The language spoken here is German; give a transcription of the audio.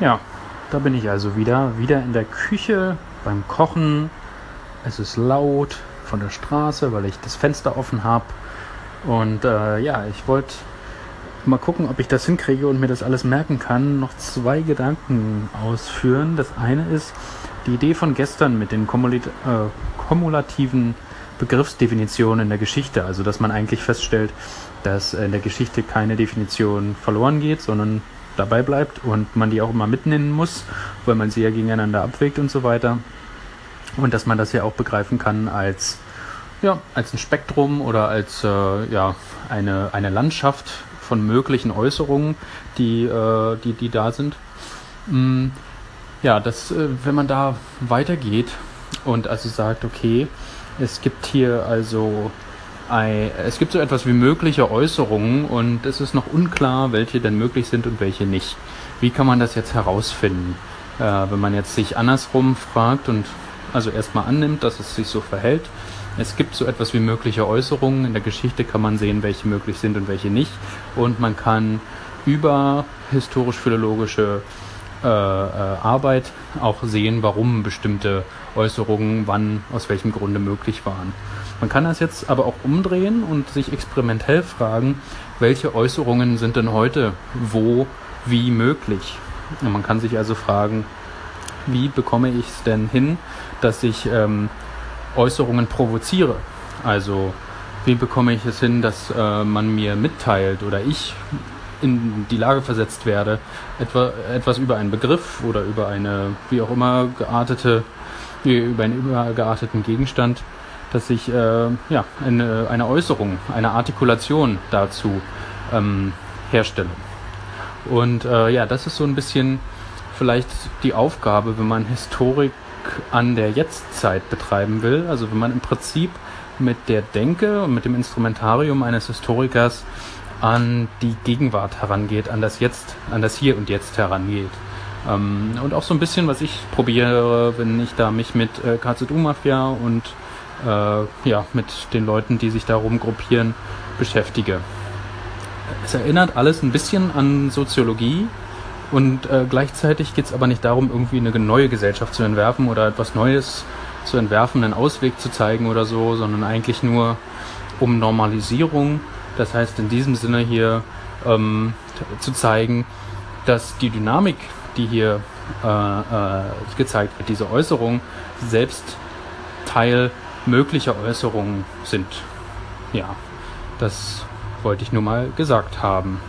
Ja, da bin ich also wieder, wieder in der Küche beim Kochen. Es ist laut von der Straße, weil ich das Fenster offen habe. Und äh, ja, ich wollte mal gucken, ob ich das hinkriege und mir das alles merken kann. Noch zwei Gedanken ausführen. Das eine ist die Idee von gestern mit den Kumulit äh, kumulativen Begriffsdefinitionen in der Geschichte. Also, dass man eigentlich feststellt, dass in der Geschichte keine Definition verloren geht, sondern dabei bleibt und man die auch immer mitnehmen muss, weil man sie ja gegeneinander abwägt und so weiter. Und dass man das ja auch begreifen kann als, ja, als ein Spektrum oder als äh, ja, eine, eine Landschaft von möglichen Äußerungen, die, äh, die, die da sind. Mm, ja, das, äh, wenn man da weitergeht und also sagt, okay, es gibt hier also es gibt so etwas wie mögliche Äußerungen und es ist noch unklar, welche denn möglich sind und welche nicht. Wie kann man das jetzt herausfinden? Äh, wenn man jetzt sich andersrum fragt und also erstmal annimmt, dass es sich so verhält. Es gibt so etwas wie mögliche Äußerungen. In der Geschichte kann man sehen, welche möglich sind und welche nicht. Und man kann über historisch-philologische äh, äh, Arbeit auch sehen, warum bestimmte Äußerungen wann, aus welchem Grunde möglich waren. Man kann das jetzt aber auch umdrehen und sich experimentell fragen, welche Äußerungen sind denn heute wo, wie möglich. Und man kann sich also fragen, wie bekomme ich es denn hin, dass ich ähm, Äußerungen provoziere? Also wie bekomme ich es hin, dass äh, man mir mitteilt oder ich in die Lage versetzt werde, etwa, etwas über einen Begriff oder über eine wie auch immer geartete, über einen übergearteten Gegenstand dass ich äh, ja, eine, eine Äußerung, eine Artikulation dazu ähm, herstelle. Und äh, ja, das ist so ein bisschen vielleicht die Aufgabe, wenn man Historik an der Jetztzeit betreiben will. Also wenn man im Prinzip mit der Denke und mit dem Instrumentarium eines Historikers an die Gegenwart herangeht, an das Jetzt, an das Hier und Jetzt herangeht. Ähm, und auch so ein bisschen, was ich probiere, wenn ich da mich mit äh, KZU-Mafia und äh, ja, mit den Leuten, die sich darum gruppieren, beschäftige. Es erinnert alles ein bisschen an Soziologie und äh, gleichzeitig geht es aber nicht darum, irgendwie eine neue Gesellschaft zu entwerfen oder etwas Neues zu entwerfen, einen Ausweg zu zeigen oder so, sondern eigentlich nur um Normalisierung. Das heißt in diesem Sinne hier ähm, zu zeigen, dass die Dynamik, die hier äh, äh, gezeigt wird, diese Äußerung, selbst Teil mögliche Äußerungen sind. Ja, das wollte ich nur mal gesagt haben.